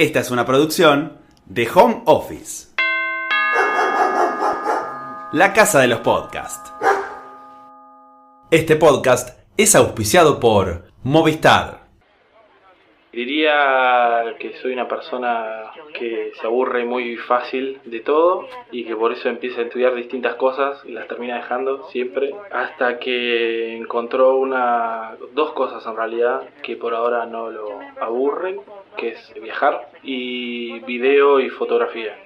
Esta es una producción de Home Office. La casa de los podcasts. Este podcast es auspiciado por Movistar. Diría que soy una persona que se aburre muy fácil de todo y que por eso empieza a estudiar distintas cosas y las termina dejando siempre hasta que encontró una dos cosas en realidad que por ahora no lo aburren, que es viajar y video y fotografía.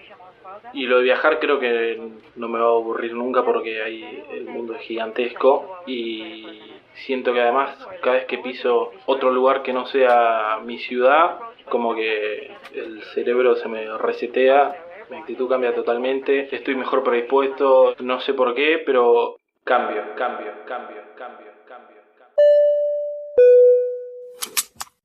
Y lo de viajar creo que no me va a aburrir nunca porque ahí el mundo es gigantesco y siento que además cada vez que piso otro lugar que no sea mi ciudad, como que el cerebro se me resetea, mi actitud cambia totalmente, estoy mejor predispuesto, no sé por qué, pero cambio, cambio, cambio, cambio, cambio. cambio.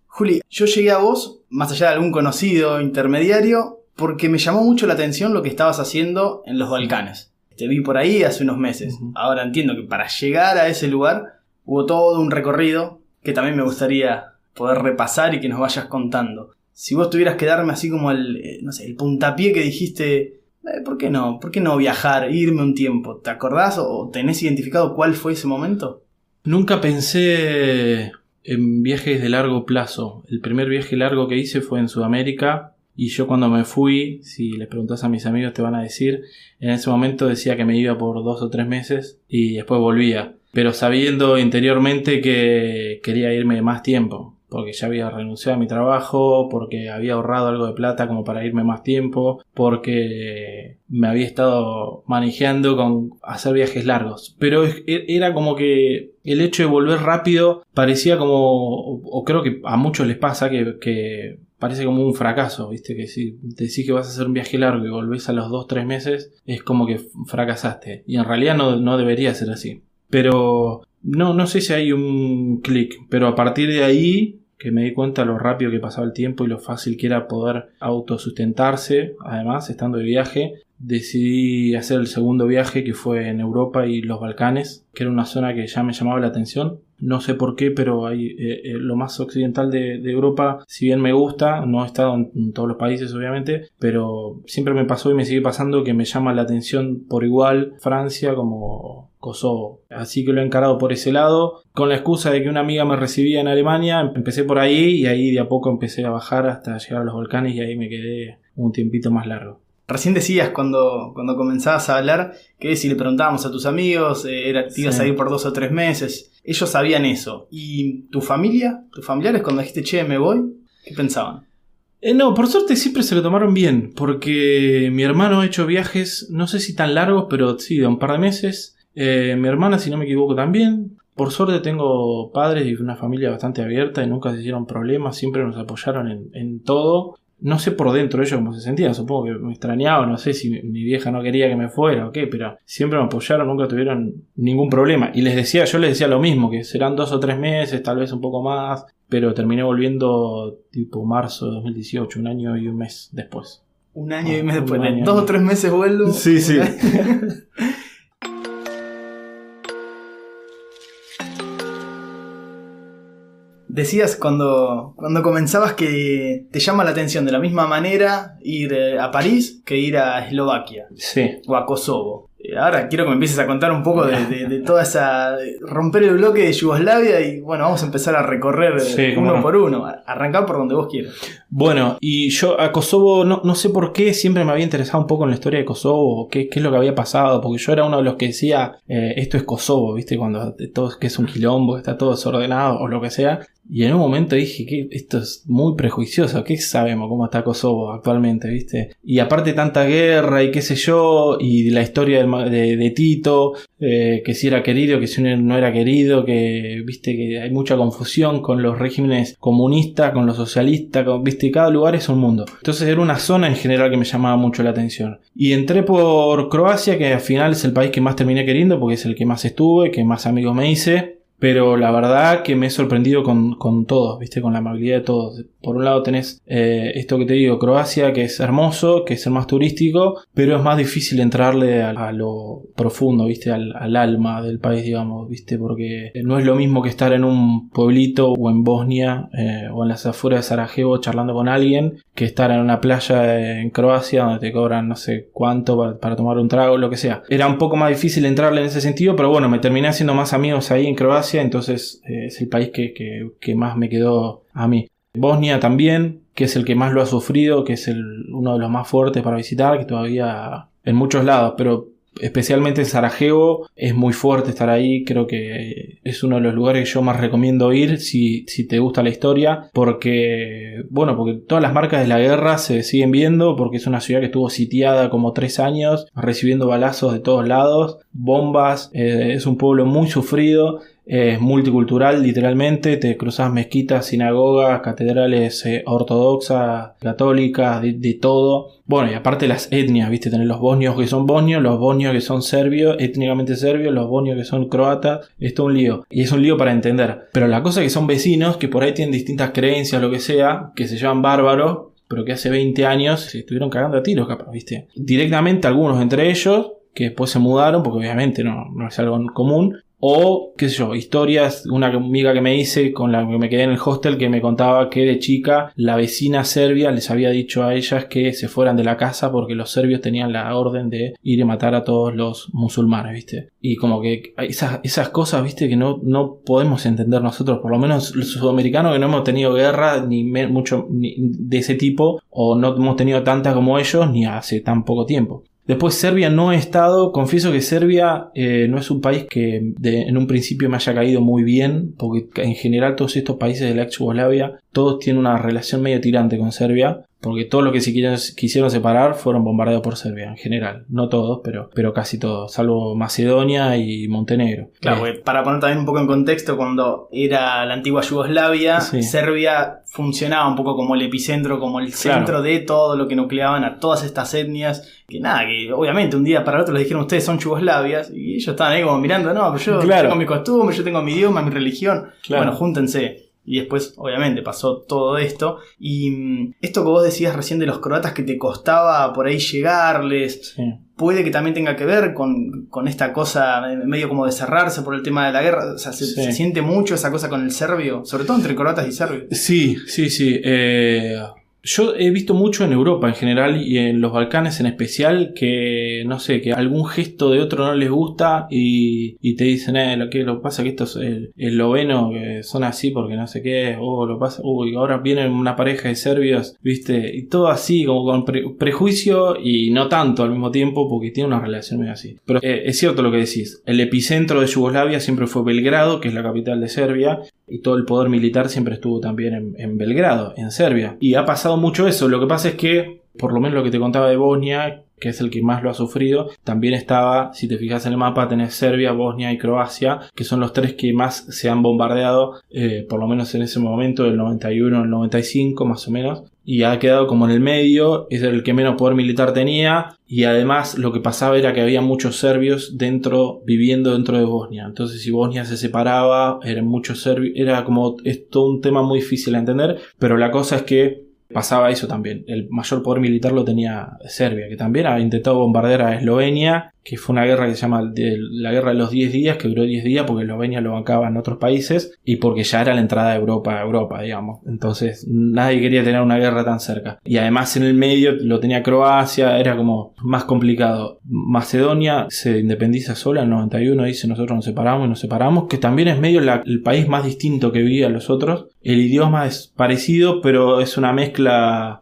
Juli, yo llegué a vos, más allá de algún conocido intermediario, porque me llamó mucho la atención lo que estabas haciendo en los Balcanes. Te vi por ahí hace unos meses. Ahora entiendo que para llegar a ese lugar hubo todo un recorrido que también me gustaría poder repasar y que nos vayas contando. Si vos tuvieras que darme así como el, eh, no sé, el puntapié que dijiste, eh, ¿por qué no? ¿Por qué no viajar, irme un tiempo? ¿Te acordás o tenés identificado cuál fue ese momento? Nunca pensé en viajes de largo plazo. El primer viaje largo que hice fue en Sudamérica y yo cuando me fui, si les preguntas a mis amigos te van a decir, en ese momento decía que me iba por dos o tres meses y después volvía pero sabiendo interiormente que quería irme más tiempo, porque ya había renunciado a mi trabajo, porque había ahorrado algo de plata como para irme más tiempo, porque me había estado manejando con hacer viajes largos. Pero era como que el hecho de volver rápido parecía como, o creo que a muchos les pasa que, parece como un fracaso, ¿viste? Que si decís que vas a hacer un viaje largo y volvés a los 2-3 meses, es como que fracasaste. Y en realidad no, no debería ser así. Pero no, no sé si hay un clic, pero a partir de ahí que me di cuenta lo rápido que pasaba el tiempo y lo fácil que era poder autosustentarse, además, estando de viaje, decidí hacer el segundo viaje que fue en Europa y los Balcanes, que era una zona que ya me llamaba la atención. No sé por qué, pero hay, eh, eh, lo más occidental de, Europa, si bien me gusta, no he estado en, todos los países obviamente, pero siempre me pasó y me sigue pasando que me llama la atención por igual Francia como Kosovo. Así que lo he encarado por ese lado. Con la excusa de que una amiga me recibía en Alemania, empecé por ahí y ahí de a poco empecé a bajar hasta llegar a los volcanes y ahí me quedé un tiempito más largo. Recién decías cuando, cuando comenzabas a hablar que si le preguntábamos a tus amigos, eh, era, te ibas a ir por dos o tres meses. Ellos sabían eso. ¿Y tu familia? ¿Tus familiares cuando dijiste, che, me voy? ¿Qué pensaban? Eh, no, por suerte siempre se lo tomaron bien, porque mi hermano ha hecho viajes, no sé si tan largos, pero sí, de un par de meses. Eh, mi hermana, si no me equivoco, también. Por suerte tengo padres y una familia bastante abierta y nunca se hicieron problemas, siempre nos apoyaron en, en todo no sé por dentro ellos cómo se sentían, supongo que me extrañaban, no sé si mi vieja no quería que me fuera o qué, pero siempre me apoyaron, nunca tuvieron ningún problema. Y les decía, yo les decía lo mismo, que serán dos o tres meses, tal vez un poco más, pero terminé volviendo tipo marzo de 2018, un año y un mes después. Un año y un mes después, dos o tres meses vuelvo. Sí, sí. Decías cuando, cuando comenzabas que te llama la atención de la misma manera ir eh, a París que ir a Eslovaquia. Sí. O a Kosovo. Eh, ahora quiero que me empieces a contar un poco de, toda esa. romper el bloque de Yugoslavia y bueno, vamos a empezar a recorrer eh, uno por uno. Arrancar por donde vos quieras. Bueno, y yo a Kosovo no, no, sé por qué siempre me había interesado un poco en la historia de Kosovo, qué, qué es lo que había pasado, porque yo era uno de los que decía esto es Kosovo, ¿viste? Cuando todo que es un quilombo, está todo desordenado o lo que sea. Y en un momento dije que esto es muy prejuicioso, ¿qué sabemos cómo está Kosovo actualmente, viste? Y aparte tanta guerra y qué sé yo, y la historia de, Tito, eh, que si era querido, que si no era querido, que viste que hay mucha confusión con los regímenes comunistas, con los socialistas, viste, cada lugar es un mundo. Entonces era una zona en general que me llamaba mucho la atención. Y entré por Croacia, que al final es el país que más terminé queriendo, porque es el que más estuve, que más amigos me hice. Pero la verdad que me he sorprendido con, con todos, ¿viste? Con la amabilidad de todos. Por un lado tenés eh, esto que te digo, Croacia, que es hermoso, que es el más turístico, pero es más difícil entrarle a, lo profundo, ¿viste? Al, alma del país, digamos, ¿viste? Porque no es lo mismo que estar en un pueblito o en Bosnia eh, o en las afueras de Sarajevo charlando con alguien que estar en una playa en Croacia donde te cobran no sé cuánto para, tomar un trago, lo que sea. Era un poco más difícil entrarle en ese sentido, pero bueno, me terminé haciendo más amigos ahí en Croacia, entonces eh, es el país que, que más me quedó a mí. Bosnia también, que es el que más lo ha sufrido, que es el, uno de los más fuertes para visitar, que todavía en muchos lados, pero especialmente en Sarajevo es muy fuerte estar ahí, creo que es uno de los lugares que yo más recomiendo ir si, te gusta la historia, porque, bueno, porque todas las marcas de la guerra se siguen viendo, porque es una ciudad que estuvo sitiada como tres años, recibiendo balazos de todos lados, bombas, eh, es un pueblo muy sufrido, es multicultural literalmente, te cruzas mezquitas, sinagogas, catedrales eh, ortodoxas, católicas, de, todo. Bueno, y aparte las etnias, viste, tener los bosnios que son bosnios, los bosnios que son serbios, étnicamente serbios, los bosnios que son croatas, esto es un lío. Y es un lío para entender. Pero la cosa es que son vecinos que por ahí tienen distintas creencias, lo que sea, que se llaman bárbaros, pero que hace 20 años se estuvieron cagando a tiros, capaz, viste. Directamente algunos entre ellos, que después se mudaron, porque obviamente no, no es algo común, o, qué sé yo, historias, una amiga que me hice con la que me quedé en el hostel que me contaba que de chica la vecina serbia les había dicho a ellas que se fueran de la casa porque los serbios tenían la orden de ir y matar a todos los musulmanes, ¿viste? Y como que esas, esas cosas, ¿viste? Que no, no podemos entender nosotros, por lo menos los sudamericanos que no hemos tenido guerra ni mucho de ese tipo o no hemos tenido tanta como ellos ni hace tan poco tiempo. Después Serbia no he estado, confieso que Serbia eh, no es un país que en un principio me haya caído muy bien, porque en general todos estos países de la ex Yugoslavia, todos tienen una relación medio tirante con Serbia, porque todos los que se quisieron, separar fueron bombardeados por Serbia en general. No todos, pero, pero casi todos, salvo Macedonia y Montenegro. Claro, eh, para poner también un poco en contexto, cuando era la antigua Yugoslavia, Serbia funcionaba un poco como el epicentro, como el centro de todo lo que nucleaban a todas estas etnias. Que nada, que obviamente un día para el otro les dijeron ustedes son Yugoslavias y ellos estaban ahí como mirando, no, pero yo tengo mi costumbre, yo tengo mi idioma, mi religión. Bueno, júntense. Y después, obviamente, pasó todo esto. Y mm, esto que vos decías recién de los croatas que te costaba por ahí llegarles, puede que también tenga que ver con, esta cosa medio como de cerrarse por el tema de la guerra. O sea, se, siente mucho esa cosa con el serbio, sobre todo entre croatas y serbios. Sí, sí, sí. Eh, yo he visto mucho en Europa en general y en los Balcanes en especial que, no sé, que algún gesto de otro no les gusta y, te dicen, eh, lo que lo pasa que esto es el esloveno, que son así porque no sé qué, o lo pasa, uy, ahora vienen una pareja de serbios, viste, y todo así, como con prejuicio y no tanto al mismo tiempo porque tiene una relación medio así. Pero eh, es cierto lo que decís, el epicentro de Yugoslavia siempre fue Belgrado, que es la capital de Serbia, y todo el poder militar siempre estuvo también en Belgrado, en Serbia. Y ha pasado mucho eso. Lo que pasa es que, por lo menos lo que te contaba de Bosnia, que es el que más lo ha sufrido, también estaba, si te fijas en el mapa, tenés Serbia, Bosnia y Croacia, que son los tres que más se han bombardeado, eh, por lo menos en ese momento, del 91 al 95 más o menos, y ha quedado como en el medio, es el que menos poder militar tenía, y además lo que pasaba era que había muchos serbios dentro, viviendo dentro de Bosnia, entonces si Bosnia se separaba, eran muchos serbios, era como, es todo un tema muy difícil de entender, pero la cosa es que pasaba eso también. El mayor poder militar lo tenía Serbia, que también ha intentado bombardear a Eslovenia que fue una guerra que se llama la guerra de los 10 días, que duró 10 días porque Eslovenia lo bancaba en otros países y porque ya era la entrada de Europa a Europa, digamos. Entonces nadie quería tener una guerra tan cerca. Y además en el medio lo tenía Croacia, era como más complicado. Macedonia se independiza sola en el 91, dice nosotros nos separamos y nos separamos, que también es medio el país más distinto que vivía los otros. El idioma es parecido, pero es una mezcla,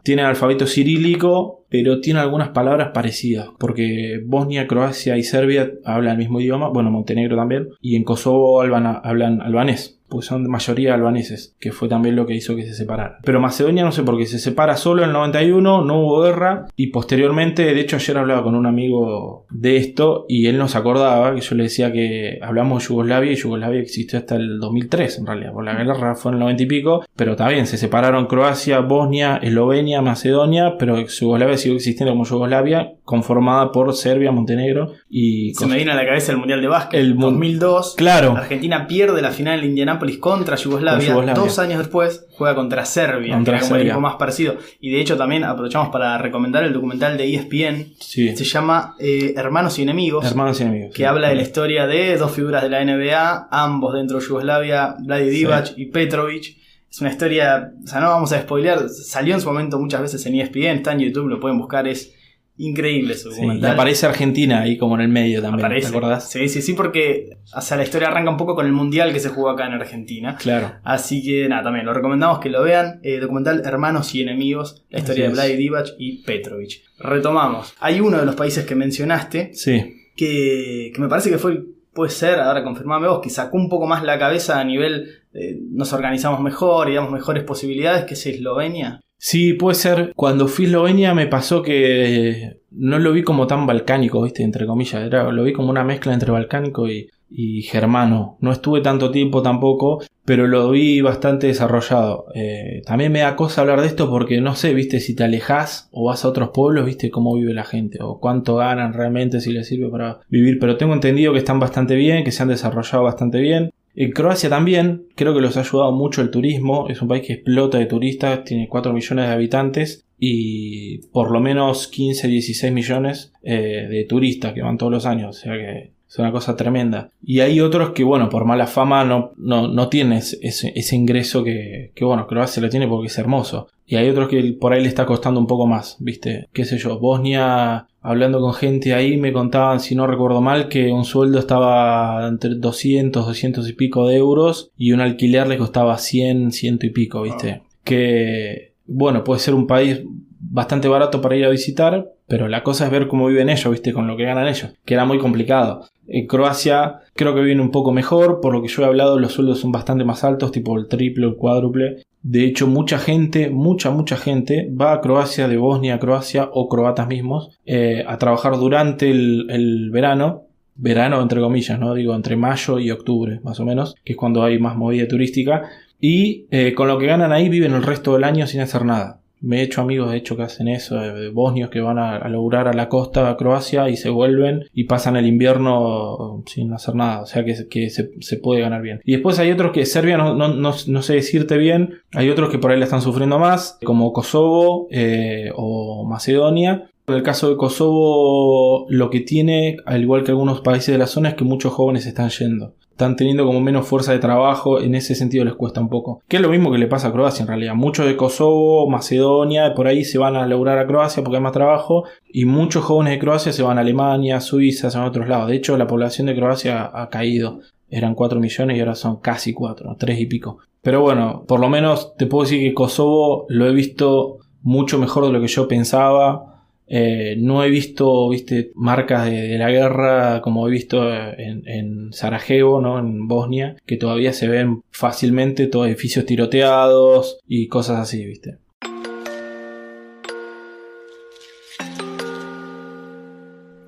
tiene alfabeto cirílico pero tiene algunas palabras parecidas, porque Bosnia, Croacia y Serbia hablan el mismo idioma, bueno, Montenegro también, y en Kosovo hablan, hablan albanés pues son de mayoría albaneses, que fue también lo que hizo que se separara. Pero Macedonia no sé por qué se separa solo en el 91, no hubo guerra y posteriormente, de hecho ayer hablaba con un amigo de esto y él nos acordaba que yo le decía que hablamos de Yugoslavia y Yugoslavia existió hasta el 2003 en realidad, por la guerra fue en el 90 y pico, pero también se separaron Croacia, Bosnia, Eslovenia, Macedonia, pero Yugoslavia siguió existiendo como Yugoslavia conformada por Serbia, Montenegro y... Se me vino a la cabeza el Mundial de Básquet. El El mun- 2002. Claro. Argentina pierde la final en Indianápolis contra Yugoslavia. Dos años después juega contra Serbia, Contra que era Serbia. equipo más parecido. Y de hecho también aprovechamos para recomendar el documental de ESPN. Sí. Se llama eh, Hermanos y Enemigos. Hermanos y enemigos. que habla de la historia de dos figuras de la NBA, ambos dentro de Yugoslavia, Vladi Divac y Petrovic. Es una historia, o sea, no vamos a spoilear, salió en su momento muchas veces en ESPN, está en YouTube, lo pueden buscar, es increíble su Sí, y aparece Argentina ahí como en el medio también, Aparece. ¿te acordás? Sí, sí, sí, porque o sea, la historia arranca un poco con el mundial que se jugó acá en Argentina. Claro. Así que nada, también lo recomendamos que lo vean. Eh, documental Hermanos y Enemigos, la historia de es. Vladi Divac y Petrovic. Retomamos. Hay uno de los países que mencionaste, Sí. que, que me parece que fue, el- puede ser, ahora confirmame vos, que sacó un poco más la cabeza a nivel, eh, nos organizamos mejor y damos mejores posibilidades, que es Eslovenia. Sí, puede ser. Cuando fui a Eslovenia me pasó que no lo vi como tan balcánico, ¿viste? Entre comillas. Era, lo vi como una mezcla entre balcánico y, y germano. No estuve tanto tiempo tampoco, pero lo vi bastante desarrollado. Eh, también me da cosa hablar de esto porque no sé, ¿viste? Si te alejas o vas a otros pueblos, ¿viste? Cómo vive la gente o cuánto ganan realmente, si les sirve para vivir. Pero tengo entendido que están bastante bien, que se han desarrollado bastante bien. En Croacia también, creo que los ha ayudado mucho el turismo. Es un país que explota de turistas, tiene 4 millones de habitantes y por lo menos 15, 16 millones eh, de turistas que van todos los años. O sea que es una cosa tremenda. Y hay otros que, bueno, por mala fama no, no, no tienes ese, ese ingreso que, que, bueno, Croacia lo tiene porque es hermoso. Y hay otros que por ahí le está costando un poco más, ¿viste? Qué sé yo, Bosnia, hablando con gente ahí, me contaban, si no recuerdo mal, que un sueldo estaba entre 200, 200 y pico de euros y un alquiler le costaba 100, 100 y pico, ¿viste? Que, bueno, puede ser un país bastante barato para ir a visitar, pero la cosa es ver cómo viven ellos, ¿viste? Con lo que ganan ellos, que era muy complicado. En Croacia creo que viven un poco mejor, por lo que yo he hablado los sueldos son bastante más altos, tipo el triple o el cuádruple. De hecho, mucha gente, mucha, mucha gente va a Croacia, de Bosnia a Croacia o croatas mismos, eh, a trabajar durante el, verano. Verano entre comillas, ¿no? Digo, entre mayo y octubre, más o menos, que es cuando hay más movida turística. Y eh, con lo que ganan ahí viven el resto del año sin hacer nada. Me he hecho amigos, de hecho, que hacen eso, de, bosnios que van a, a laburar a la costa, a Croacia, y se vuelven y pasan el invierno sin hacer nada. O sea que, que se, se puede ganar bien. Y después hay otros que Serbia no, no, no, no sé decirte bien. Hay otros que por ahí la están sufriendo más, como Kosovo eh, o Macedonia. En el caso de Kosovo, lo que tiene, al igual que algunos países de la zona, es que muchos jóvenes están yendo. Están teniendo como menos fuerza de trabajo, en ese sentido les cuesta un poco. Que es lo mismo que le pasa a Croacia en realidad. Muchos de Kosovo, Macedonia, por ahí se van a laburar a Croacia porque hay más trabajo. Y muchos jóvenes de Croacia se van a Alemania, Suiza, se van a otros lados. De hecho, la población de Croacia ha caído. Eran 4 millones y ahora son casi 4, 3 y pico. Pero bueno, por lo menos te puedo decir que Kosovo lo he visto mucho mejor de lo que yo pensaba. Eh, no he visto, viste, marcas de, de la guerra como he visto en, en, Sarajevo, ¿no? En Bosnia, que todavía se ven fácilmente todos edificios tiroteados y cosas así, viste.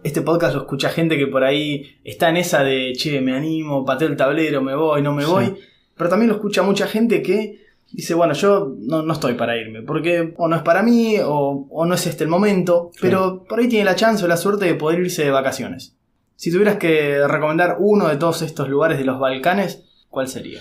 Este podcast lo escucha gente que por ahí está en esa de, che, me animo, pateo el tablero, me voy, no me voy. Pero también lo escucha mucha gente que dice, bueno, yo no, no estoy para irme, porque o no es para mí o, o no es este el momento, pero por ahí tiene la chance o la suerte de poder irse de vacaciones. Si tuvieras que recomendar uno de todos estos lugares de los Balcanes, ¿cuál sería?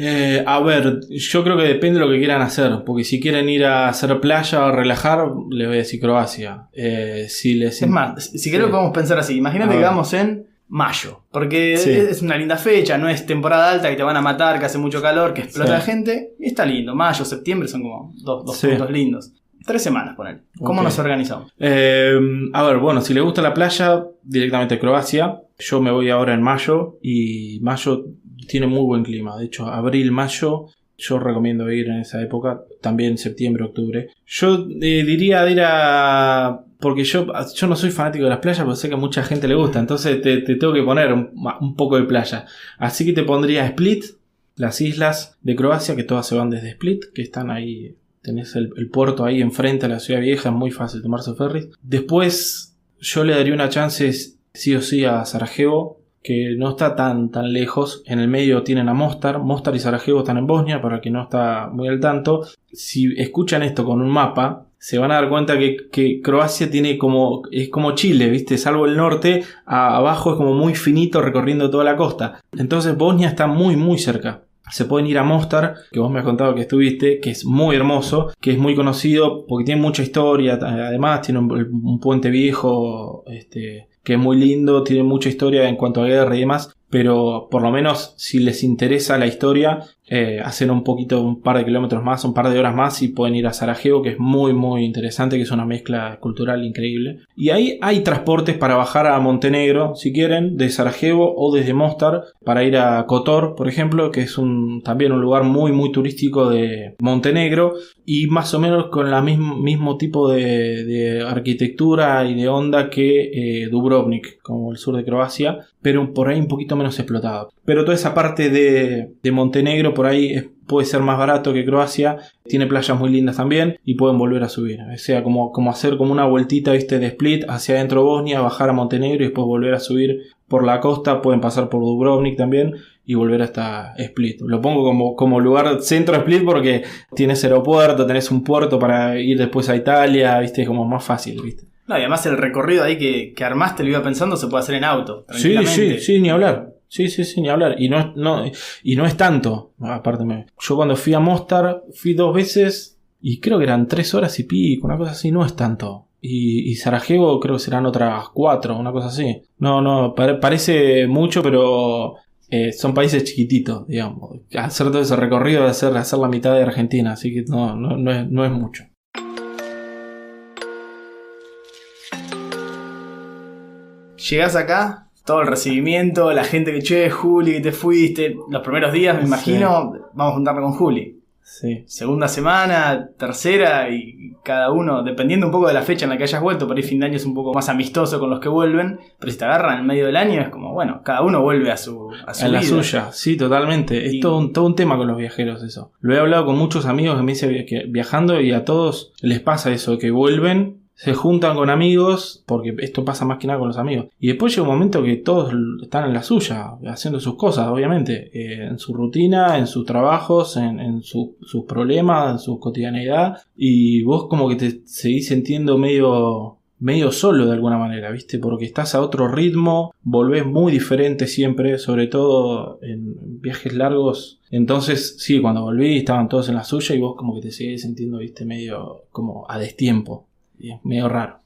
Eh, a ver, yo creo que depende de lo que quieran hacer, porque si quieren ir a hacer playa o relajar, les voy a decir Croacia. Eh, si les... Es más, si Sí. querés podemos pensar así, imagínate que vamos en mayo, porque Sí. es una linda fecha, no es temporada alta que te van a matar, que hace mucho calor, que explota Sí. la gente, y está lindo, mayo, septiembre son como dos, dos Sí. puntos lindos. Tres semanas, poner. ¿Cómo nos organizamos? Eh, a ver, bueno, si les gusta la playa, directamente Croacia. Yo me voy ahora en mayo y mayo tiene muy buen clima. De hecho, abril, mayo, yo recomiendo ir en esa época. También septiembre, octubre. Yo eh, diría de ir a... Porque yo, yo no soy fanático de las playas, pero sé que a mucha gente le gusta. Entonces te, te tengo que poner un, poco de playa. Así que te pondría Split, las islas de Croacia, que todas se van desde Split, que están ahí Tenés el, puerto ahí enfrente a la ciudad vieja, es muy fácil tomarse ferries. Después, yo le daría una chance sí o sí a Sarajevo, que no está tan, tan lejos. En el medio tienen a Mostar. Mostar y Sarajevo están en Bosnia, para el que no está muy al tanto. Si escuchan esto con un mapa, se van a dar cuenta que, Croacia tiene como, es como Chile, ¿viste? Salvo el norte, abajo es como muy finito recorriendo toda la costa. Entonces Bosnia está muy, muy cerca. Se pueden ir a Mostar, que vos me has contado que estuviste, que es muy hermoso, que es muy conocido porque tiene mucha historia, además tiene un, un puente viejo, este, que es muy lindo, tiene mucha historia en cuanto a guerra y demás, pero por lo menos si les interesa la historia, eh, hacen un poquito, un par de kilómetros más, un par de horas más y pueden ir a Sarajevo, que es muy muy interesante, que es una mezcla cultural increíble. Y ahí hay transportes para bajar a Montenegro, si quieren, de Sarajevo o desde Mostar, para ir a Kotor, por ejemplo, que es un, también un lugar muy muy turístico de Montenegro y más o menos con el mismo, mismo tipo de, arquitectura y de onda que eh, Dubrovnik, como el sur de Croacia, pero por ahí un poquito menos explotado. Pero toda esa parte de, Montenegro por ahí puede ser más barato que Croacia, tiene playas muy lindas también y pueden volver a subir. O sea, como, como hacer como una vueltita, viste, de split hacia adentro de Bosnia, bajar a Montenegro y después volver a subir por la costa, pueden pasar por Dubrovnik también y volver hasta Split. Lo pongo como, como lugar centro de Split porque tienes aeropuerto, tenés un puerto para ir después a Italia, viste, es como más fácil, viste. No, y además el recorrido ahí que, que armaste, lo iba pensando, se puede hacer en auto. Sí, sí, sí, ni hablar. Sí, sí, sí, ni hablar. Y no, es- no, y no es tanto. Aparte, yo cuando fui a Mostar, fui dos veces y creo que eran tres horas y pico, una cosa así, no es tanto. Y, y Sarajevo creo que serán otras cuatro, una cosa así. No, no, pare- parece mucho, pero eh, son países chiquititos, digamos. Hacer todo ese recorrido de hacer, hacer la mitad de Argentina, así que no, no, no, es, no es mucho. Llegás acá, todo el recibimiento, la gente que, che, Juli, que te fuiste. Los primeros días, me Sí. imagino, vamos a juntarnos con Juli. Sí. Segunda semana, tercera, y cada uno, dependiendo un poco de la fecha en la que hayas vuelto, por ahí fin de año es un poco más amistoso con los que vuelven, pero si te agarran en medio del año es como, bueno, cada uno vuelve a su, a su A la suya, sí, totalmente. Es todo, un, todo un tema con los viajeros eso. Lo he hablado con muchos amigos que me dicen que viajando y a todos les pasa eso, que vuelven, se juntan con amigos, porque esto pasa más que nada con los amigos. Y después llega un momento que todos están en la suya, haciendo sus cosas, obviamente, eh, en su rutina, en sus trabajos, en, en su- sus problemas, en su cotidianeidad. Y vos como que te seguís sintiendo medio medio solo de alguna manera, ¿viste? Porque estás a otro ritmo, volvés muy diferente siempre, sobre todo en viajes largos. Entonces, sí, cuando volví estaban todos en la suya y vos como que te seguís sintiendo, ¿viste? Medio como a destiempo. Es medio raro.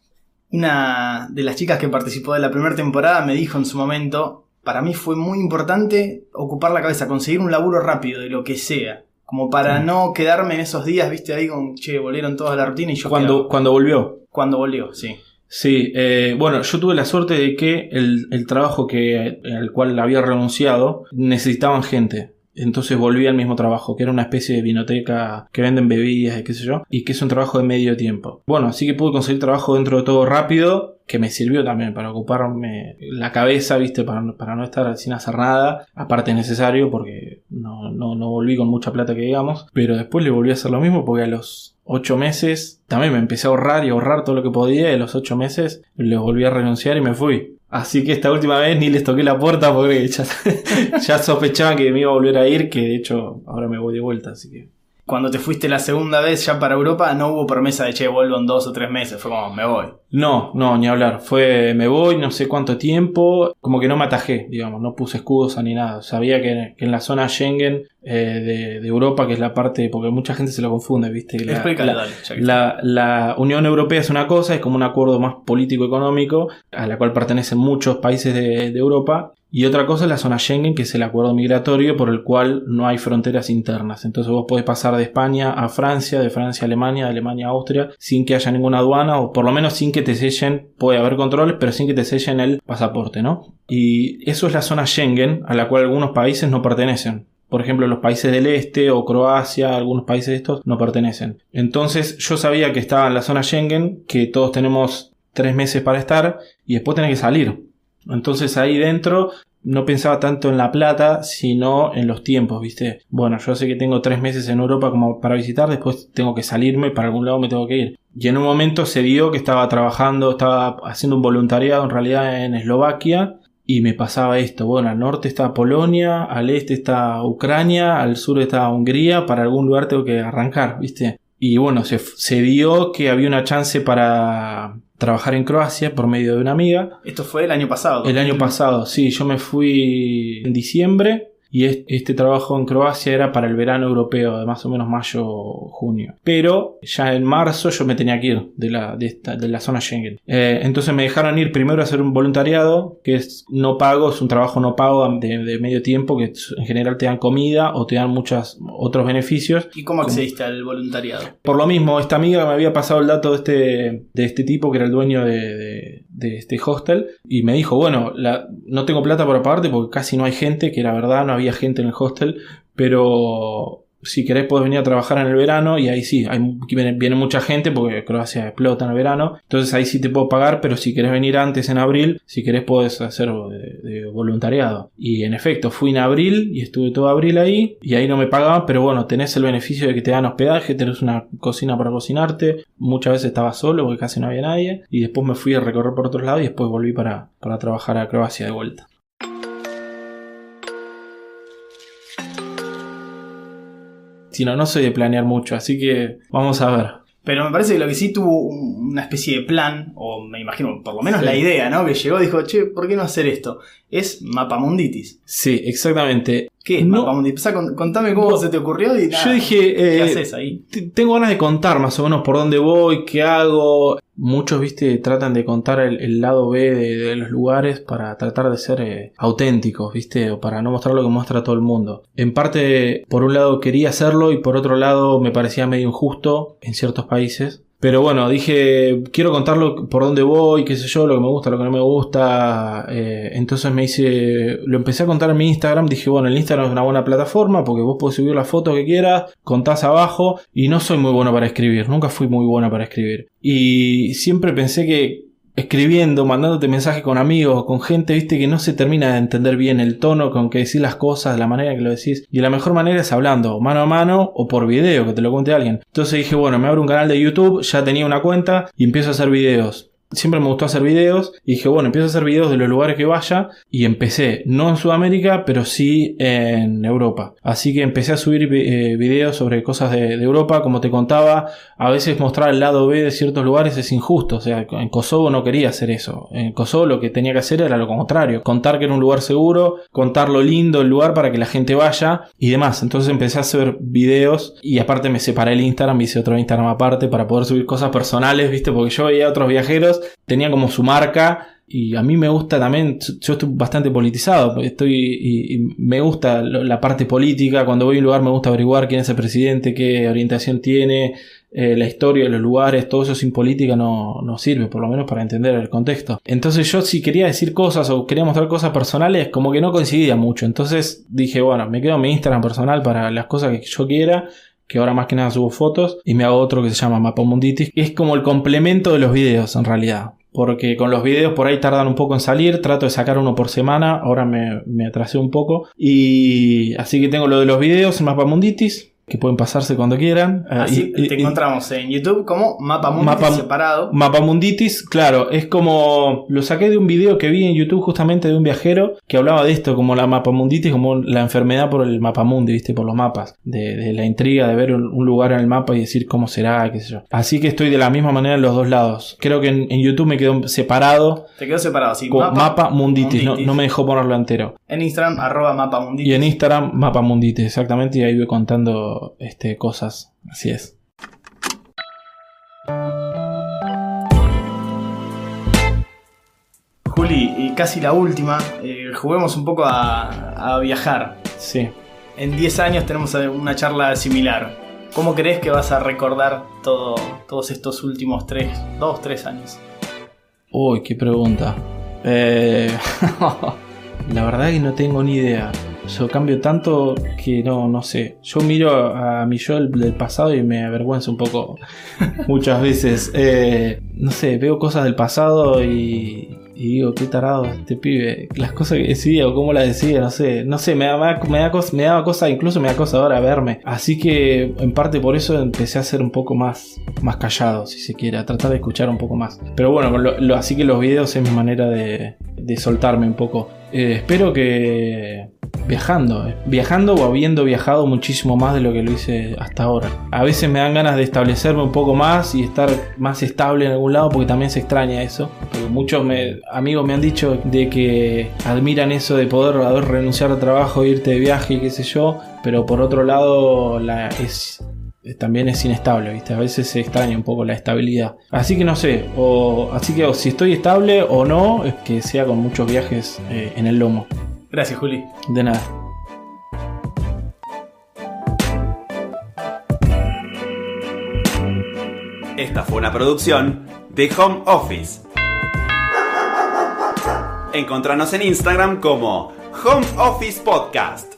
Una de las chicas que participó de la primera temporada me dijo en su momento, para mí fue muy importante ocupar la cabeza, conseguir un laburo rápido de lo que sea. Como para Sí. no quedarme en esos días, viste, ahí con, che, volvieron todos a la rutina y yo Cuando, quedaba. cuando volvió. Cuando volvió, sí. Sí, eh, bueno, yo tuve la suerte de que el, el trabajo que, al cual había renunciado necesitaban gente. Entonces volví al mismo trabajo, que era una especie de vinoteca que venden bebidas y qué sé yo, y que es un trabajo de medio tiempo. Bueno, así que pude conseguir trabajo dentro de todo rápido, que me sirvió también para ocuparme la cabeza, viste, para, no- estar sin hacer nada. Aparte necesario, porque no, no, no volví con mucha plata que digamos, pero después le volví a hacer lo mismo porque a los ocho meses también me empecé a ahorrar y ahorrar todo lo que podía y a los ocho meses le volví a renunciar y me fui. Así que esta última vez ni les toqué la puerta porque ya, sospechaban que me iba a volver a ir, que de hecho ahora me voy de vuelta, así que... Cuando te fuiste la segunda vez ya para Europa, no hubo promesa de, che, vuelvo en dos o tres meses. Fue como, me voy. No, no, ni hablar. Fue, me voy, no sé cuánto tiempo. Como que no me atajé, digamos, no puse escudos ni nada. Sabía que, que en la zona Schengen eh, de, de Europa, que es la parte, porque mucha gente se lo confunde, ¿viste? La, Explícalo, la- dale. la, la Unión Europea es una cosa, es como un acuerdo más político-económico, a la cual pertenecen muchos países de, de Europa. Y otra cosa es la zona Schengen, que es el acuerdo migratorio por el cual no hay fronteras internas. Entonces vos podés pasar de España a Francia, de Francia a Alemania, de Alemania a Austria, sin que haya ninguna aduana, o por lo menos sin que te sellen, puede haber controles, pero sin que te sellen el pasaporte, ¿no? Y eso es la zona Schengen, a la cual algunos países no pertenecen. Por ejemplo, los países del este o Croacia, algunos países de estos no pertenecen. Entonces yo sabía que estaba en la zona Schengen, que todos tenemos tres meses para estar y después tenés que salir. Entonces ahí dentro no pensaba tanto en la plata, sino en los tiempos, ¿viste? Bueno, yo sé que tengo tres meses en Europa como para visitar, después tengo que salirme, para algún lado me tengo que ir. Y en un momento se vio que estaba trabajando, estaba haciendo un voluntariado en realidad en Eslovaquia y me pasaba esto. Bueno, al norte está Polonia, al este está Ucrania, al sur está Hungría, para algún lugar tengo que arrancar, ¿viste? Y bueno, se, se dio que había una chance para trabajar en Croacia por medio de una amiga. Esto fue el año pasado. El año pasado, sí, yo me fui en diciembre y este trabajo en Croacia era para el verano europeo, de más o menos mayo junio. Pero ya en marzo yo me tenía que ir de la, de esta, de la zona Schengen. Eh, entonces me dejaron ir primero a hacer un voluntariado, que es no pago, es un trabajo no pago de, medio tiempo, que en general te dan comida o te dan muchos otros beneficios. ¿Y cómo accediste al voluntariado? Por lo mismo, esta amiga me había pasado el dato de este, de este tipo que era el dueño de, de este hostel y me dijo, bueno, la, no tengo plata para pagarte porque casi no hay gente, que la verdad no había gente en el hostel, pero si querés podés venir a trabajar en el verano y ahí sí, viene, mucha gente porque Croacia explota en el verano, entonces ahí sí te puedo pagar, pero si querés venir antes en abril, si querés podés hacer de, voluntariado. Y en efecto, fui en abril y estuve todo abril ahí y ahí no me pagaban, pero bueno, tenés el beneficio de que te dan hospedaje, tenés una cocina para cocinarte, muchas veces estaba solo porque casi no había nadie y después me fui a recorrer por otros lados y después volví para, para trabajar a Croacia de vuelta. Si no, no soy de planear mucho, así que vamos a ver. Pero me parece que lo que sí tuvo una especie de plan, o me imagino por lo menos la idea, ¿no? Que llegó y dijo, che, ¿por qué no hacer esto? Es Mapamunditis. Sí, exactamente. ¿Qué es Mapamunditis? contame cómo se te ocurrió y Yo dije, ¿qué eh, haces ahí? Tengo ganas de contar más o menos por dónde voy, qué hago. Muchos, viste, tratan de contar el, lado B de, los lugares para tratar de ser eh, auténticos, viste, o para no mostrar lo que muestra todo el mundo. En parte, por un lado quería hacerlo y por otro lado me parecía medio injusto en ciertos países. Pero bueno, dije, quiero contarlo por dónde voy, qué sé yo, lo que me gusta, lo que no me gusta. Eh, entonces me hice, lo empecé a contar en mi Instagram. Dije, bueno, el Instagram es una buena plataforma porque vos podés subir la foto que quieras, contás abajo. Y no soy muy bueno para escribir, nunca fui muy bueno para escribir. Y siempre pensé que escribiendo, mandándote mensajes con amigos, con gente, viste, que no se termina de entender bien el tono con que decís las cosas, la manera que lo decís. Y la mejor manera es hablando, mano a mano o por video, que te lo cuente alguien. Entonces dije, bueno, me abro un canal de YouTube, ya tenía una cuenta y empiezo a hacer videos siempre me gustó hacer videos y dije, bueno, empiezo a hacer videos de los lugares que vaya y empecé, no en Sudamérica, pero sí en Europa. Así que empecé a subir eh, videos sobre cosas de, Europa, como te contaba, a veces mostrar el lado B de ciertos lugares es injusto, o sea, en Kosovo no quería hacer eso, en Kosovo lo que tenía que hacer era lo contrario, contar que era un lugar seguro, contar lo lindo del lugar para que la gente vaya y demás. Entonces empecé a hacer videos y aparte me separé el Instagram, hice otro Instagram aparte para poder subir cosas personales, viste, porque yo veía a otros viajeros tenía como su marca y a mí me gusta también, yo estoy bastante politizado, estoy y, me gusta la parte política, cuando voy a un lugar me gusta averiguar quién es el presidente, qué orientación tiene, eh, la historia los lugares, todo eso sin política no, no, sirve, por lo menos para entender el contexto. Entonces yo si quería decir cosas o quería mostrar cosas personales, como que no coincidía mucho, entonces dije, bueno, me quedo en mi Instagram personal para las cosas que yo quiera que ahora más que nada subo fotos, y me hago otro que se llama Mapamunditis, que es como el complemento de los videos en realidad. Porque con los videos por ahí tardan un poco en salir, trato de sacar uno por semana, ahora me, me atrasé un poco. Y así que tengo lo de los videos en Mapamunditis, que pueden pasarse cuando quieran. Ah, Así te encontramos en YouTube como Mapamunditis mapa, separado. Mapamunditis, claro, es como lo saqué de un video que vi en YouTube justamente de un viajero que hablaba de esto, como la Mapamunditis, como la enfermedad por el mapamundi, viste, por los mapas, de, la intriga de ver un, lugar en el mapa y decir cómo será, qué sé yo. Así que estoy de la misma manera en los dos lados. Creo que en, YouTube me quedó separado. Te quedó separado, sí. Mapa, Munditis, No, me dejó ponerlo entero. En Instagram, arroba Mapamunditis. Y en Instagram, Mapamunditis, exactamente, y ahí voy contando este, cosas. Así es. Juli, y casi la última, eh, juguemos un poco a, viajar. Sí. En 10 años tenemos una charla similar. ¿Cómo crees que vas a recordar todo, todos estos últimos 3, 2, 3 años? Uy, qué pregunta. Eh, la verdad es que no tengo ni idea. Yo cambio tanto que no, no sé. Yo miro a mi yo del pasado y me avergüenza un poco muchas veces. Eh, no sé, veo cosas del pasado y, digo, qué tarado este pibe. Las cosas que decía o cómo las decía, no sé. No sé, me, da, me, da cosa, me daba cosa, incluso me da cosa ahora verme. Así que en parte por eso empecé a ser un poco más, más callado, si se quiere, a tratar de escuchar un poco más. Pero bueno, lo, así que los videos es mi manera de, de soltarme un poco. Eh, espero que viajando, eh. viajando o habiendo viajado muchísimo más de lo que lo hice hasta ahora. A veces me dan ganas de establecerme un poco más y estar más estable en algún lado porque también se extraña eso. Porque muchos amigos me han dicho de que admiran eso de poder renunciar a trabajo, irte de viaje y qué sé yo, pero por otro lado la, es también es inestable, ¿viste? A veces se extraña un poco la estabilidad. Así que no sé, o, así que o si estoy estable o no, es que sea con muchos viajes eh, en el lomo. Gracias, Juli. De nada. Esta fue una producción de Home Office. Encontranos en Instagram como Home Office Podcast.